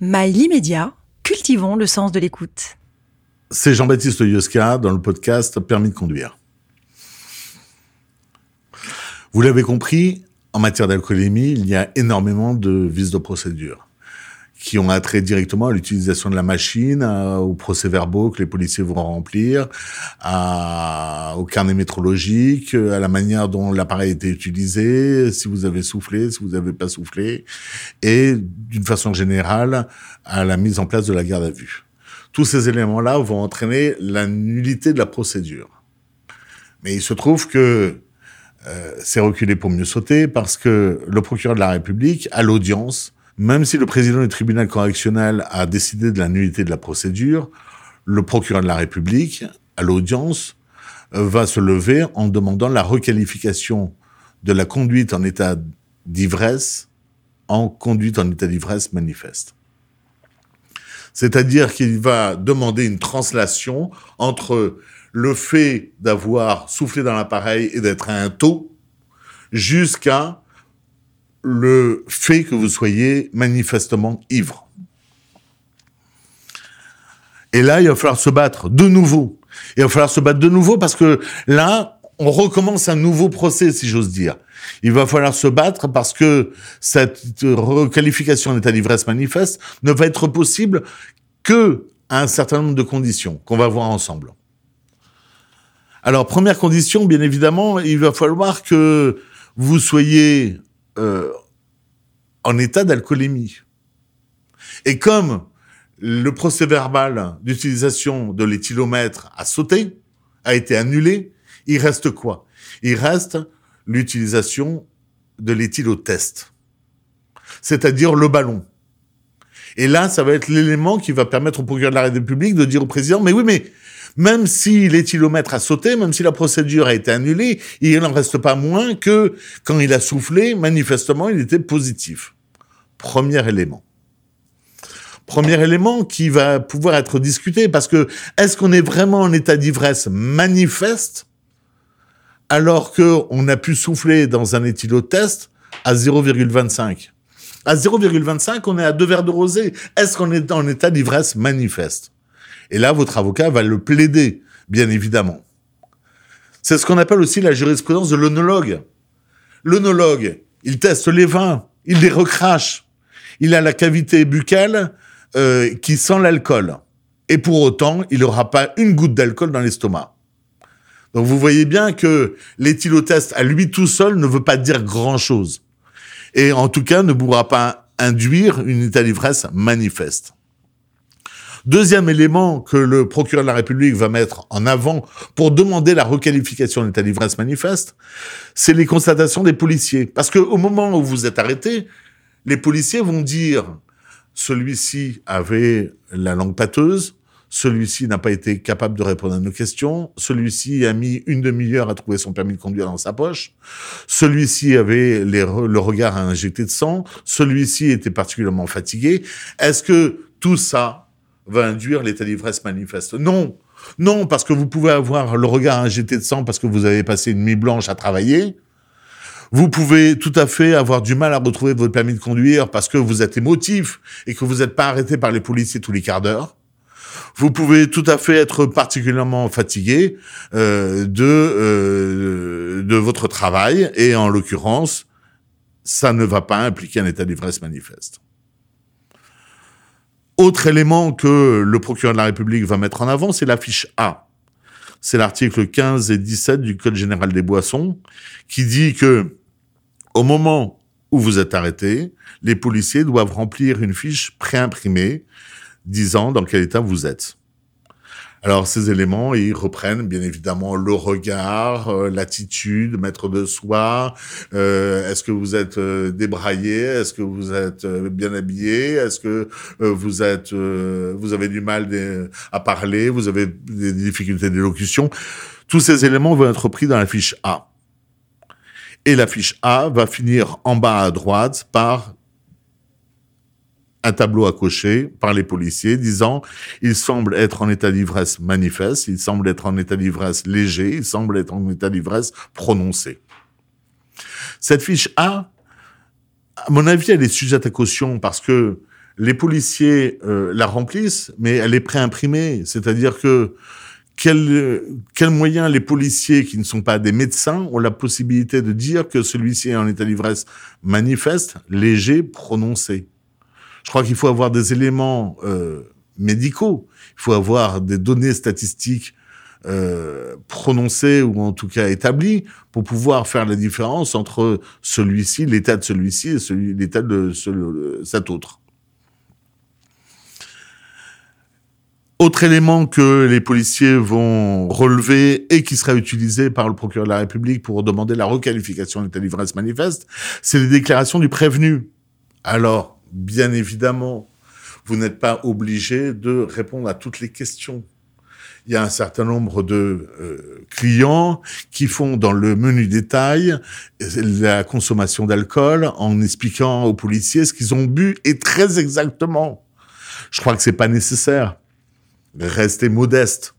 Mail immédiat, cultivons le sens de l'écoute. C'est Jean-Baptiste Yoska dans le podcast Permis de conduire. Vous l'avez compris, en matière d'alcoolémie, il y a énormément de vices de procédure qui ont attrait directement à l'utilisation de la machine, aux procès-verbaux que les policiers vont remplir, à, au carnet métrologique, à la manière dont l'appareil a été utilisé, si vous avez soufflé, si vous n'avez pas soufflé, et d'une façon générale, à la mise en place de la garde à vue. Tous ces éléments-là vont entraîner la nullité de la procédure. Mais il se trouve que euh, c'est reculé pour mieux sauter parce que le procureur de la République, à l'audience, même si le président du tribunal correctionnel a décidé de la nullité de la procédure, le procureur de la République, à l'audience, va se lever en demandant la requalification de la conduite en état d'ivresse en conduite en état d'ivresse manifeste. C'est-à-dire qu'il va demander une translation entre le fait d'avoir soufflé dans l'appareil et d'être à un taux jusqu'à le fait que vous soyez manifestement ivre. Et là, il va falloir se battre de nouveau. Il va falloir se battre de nouveau parce que là, on recommence un nouveau procès, si j'ose dire. Il va falloir se battre parce que cette requalification en état d'ivresse manifeste ne va être possible que à un certain nombre de conditions qu'on va voir ensemble. Alors, première condition, bien évidemment, il va falloir que vous soyez euh, en état d'alcoolémie. Et comme le procès verbal d'utilisation de l'éthylomètre a sauté, a été annulé, il reste quoi? Il reste l'utilisation de l'éthylotest, c'est-à-dire le ballon. Et là, ça va être l'élément qui va permettre au procureur de la République de dire au président, mais oui, mais même si l'éthylomètre a sauté, même si la procédure a été annulée, il n'en reste pas moins que quand il a soufflé, manifestement, il était positif. Premier élément. Premier élément qui va pouvoir être discuté parce que est-ce qu'on est vraiment en état d'ivresse manifeste alors qu'on a pu souffler dans un éthylotest à 0,25 À 0,25, on est à deux verres de rosé. Est-ce qu'on est en état d'ivresse manifeste? Et là, votre avocat va le plaider, bien évidemment. C'est ce qu'on appelle aussi la jurisprudence de l'onologue. L'onologue, il teste les vins, il les recrache. Il a la cavité buccale euh, qui sent l'alcool. Et pour autant, il n'aura pas une goutte d'alcool dans l'estomac. Donc vous voyez bien que l'éthylotest à lui tout seul ne veut pas dire grand-chose. Et en tout cas, ne pourra pas induire une état d'ivresse manifeste. Deuxième élément que le procureur de la République va mettre en avant pour demander la requalification de l'état d'ivresse manifeste, c'est les constatations des policiers. Parce que au moment où vous êtes arrêté, les policiers vont dire celui-ci avait la langue pâteuse, celui-ci n'a pas été capable de répondre à nos questions, celui-ci a mis une demi-heure à trouver son permis de conduire dans sa poche, celui-ci avait le regard à injecter de sang, celui-ci était particulièrement fatigué. Est-ce que tout ça va induire l'état d'ivresse manifeste. Non, non, parce que vous pouvez avoir le regard injecté de sang parce que vous avez passé une nuit blanche à travailler. Vous pouvez tout à fait avoir du mal à retrouver votre permis de conduire parce que vous êtes émotif et que vous n'êtes pas arrêté par les policiers tous les quarts d'heure. Vous pouvez tout à fait être particulièrement fatigué euh, de euh, de votre travail et en l'occurrence, ça ne va pas impliquer un état d'ivresse manifeste. Autre élément que le procureur de la République va mettre en avant, c'est la fiche A. C'est l'article 15 et 17 du Code général des boissons qui dit que au moment où vous êtes arrêté, les policiers doivent remplir une fiche préimprimée disant dans quel état vous êtes. Alors ces éléments, ils reprennent bien évidemment le regard, euh, l'attitude, maître de soi. Euh, est-ce que vous êtes euh, débraillé Est-ce que vous êtes bien habillé Est-ce que vous êtes, vous avez du mal à parler Vous avez des difficultés d'élocution Tous ces éléments vont être pris dans la fiche A. Et la fiche A va finir en bas à droite par un tableau à cocher par les policiers disant il semble être en état d'ivresse manifeste, il semble être en état d'ivresse léger, il semble être en état d'ivresse prononcé. Cette fiche A, à mon avis, elle est sujette à caution parce que les policiers euh, la remplissent, mais elle est préimprimée. C'est-à-dire que quel, quel moyen les policiers qui ne sont pas des médecins ont la possibilité de dire que celui-ci est en état d'ivresse manifeste, léger, prononcé? Je crois qu'il faut avoir des éléments euh, médicaux, il faut avoir des données statistiques euh, prononcées ou en tout cas établies pour pouvoir faire la différence entre celui-ci, l'état de celui-ci et celui, l'état de cet autre. Autre élément que les policiers vont relever et qui sera utilisé par le procureur de la République pour demander la requalification d'état d'ivresse manifeste, c'est les déclarations du prévenu. Alors, bien évidemment, vous n'êtes pas obligé de répondre à toutes les questions. Il y a un certain nombre de euh, clients qui font dans le menu détail la consommation d'alcool en expliquant aux policiers ce qu'ils ont bu et très exactement. Je crois que c'est pas nécessaire rester modeste.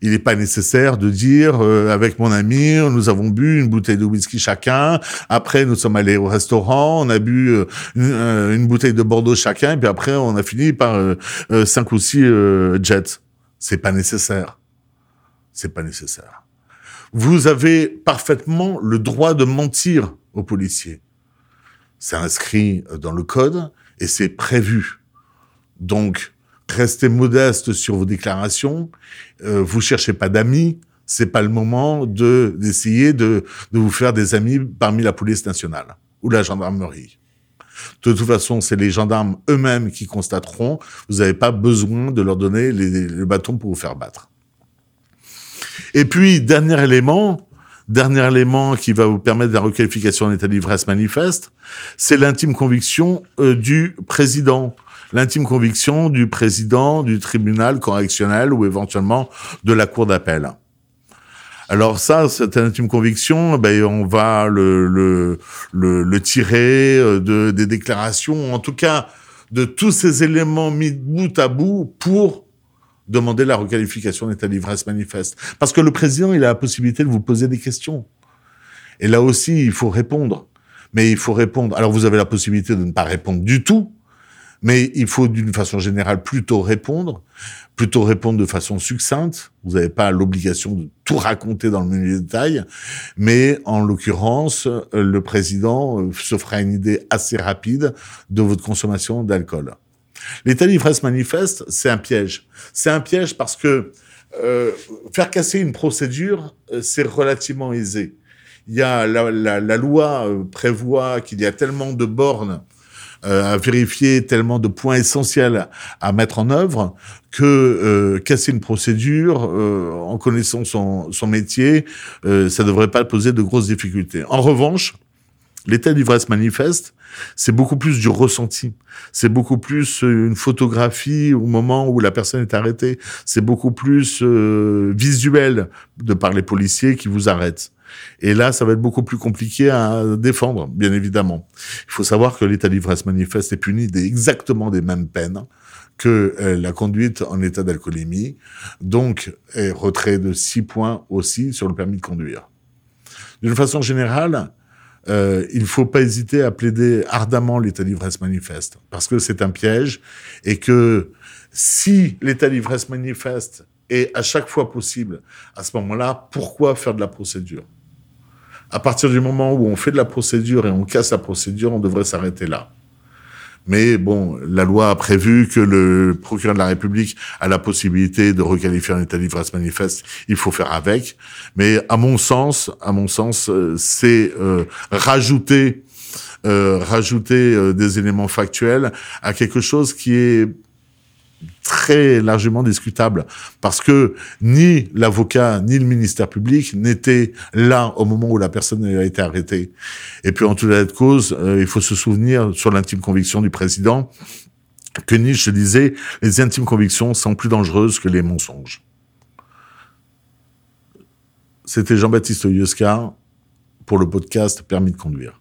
Il n'est pas nécessaire de dire euh, avec mon ami, nous avons bu une bouteille de whisky chacun. Après, nous sommes allés au restaurant, on a bu euh, euh, une, bouteille de Bordeaux chacun, et puis après, on a fini par cinq ou six jets. C'est pas nécessaire. C'est pas nécessaire. Vous avez parfaitement le droit de mentir aux policiers. C'est inscrit dans le code et c'est prévu. Donc, restez modeste sur vos déclarations. Euh, vous cherchez pas d'amis. C'est pas le moment de d'essayer de, de vous faire des amis parmi la police nationale ou la gendarmerie. De toute façon, c'est les gendarmes eux-mêmes qui constateront. Vous n'avez pas besoin de leur donner les, le bâton pour vous faire battre. Et puis, dernier élément, dernier élément qui va vous permettre la requalification en état d'ivresse manifeste, c'est l'intime conviction euh, du président l'intime conviction du président du tribunal correctionnel ou éventuellement de la cour d'appel. Alors ça, cette intime conviction, ben on va le, le, le, tirer euh, de, des déclarations, en tout cas de tous ces éléments mis bout à bout pour demander la requalification d'état d'ivresse manifeste. Parce que le président, il a la possibilité de vous poser des questions. Et là aussi, il faut répondre. Mais il faut répondre. Alors vous avez la possibilité de ne pas répondre du tout, mais il faut d'une façon générale plutôt répondre, plutôt répondre de façon succincte. Vous n'avez pas l'obligation de tout raconter dans le menu détail, mais en l'occurrence, euh, le président euh, se fera une idée assez rapide de votre consommation d'alcool. L'état d'ivresse manifeste, c'est un piège. C'est un piège parce que euh, faire casser une procédure, euh, c'est relativement aisé. Il y a la, la, la loi prévoit qu'il y a tellement de bornes à vérifier tellement de points essentiels à mettre en œuvre que euh, casser une procédure euh, en connaissant son, son métier, ça devrait pas poser de grosses difficultés. En revanche, l'état d'ivresse manifeste, c'est beaucoup plus du ressenti. C'est beaucoup plus une photographie au moment où la personne est arrêtée. C'est beaucoup plus visuel de par les policiers qui vous arrêtent. Et là, ça va être beaucoup plus compliqué à défendre, bien évidemment. Il faut savoir que l'état d'ivresse manifeste est puni des, exactement des mêmes peines que euh, la conduite en état d'alcoolémie, donc retrait de 6 points aussi sur le permis de conduire. D'une façon générale, euh, il ne faut pas hésiter à plaider ardemment l'état d'ivresse manifeste, parce que c'est un piège, et que si l'état d'ivresse manifeste est à chaque fois possible, à ce moment-là, pourquoi faire de la procédure? À partir du moment où on fait de la procédure et on casse la procédure, on devrait s'arrêter là. Mais bon, la loi a prévu que le procureur de la République a la possibilité de requalifier un état d'ivresse manifeste. Il faut faire avec. Mais à mon sens, à mon sens, euh, c'est euh, rajouter euh, rajouter euh, des éléments factuels à quelque chose qui est très largement discutable parce que ni l'avocat ni le ministère public n'étaient là au moment où la personne a été arrêtée. Et puis en tout état de cause, euh, il faut se souvenir sur l'intime conviction du président que Nietzsche disait les intimes convictions sont plus dangereuses que les mensonges. C'était Jean-Baptiste Yoscar pour le podcast Permis de conduire.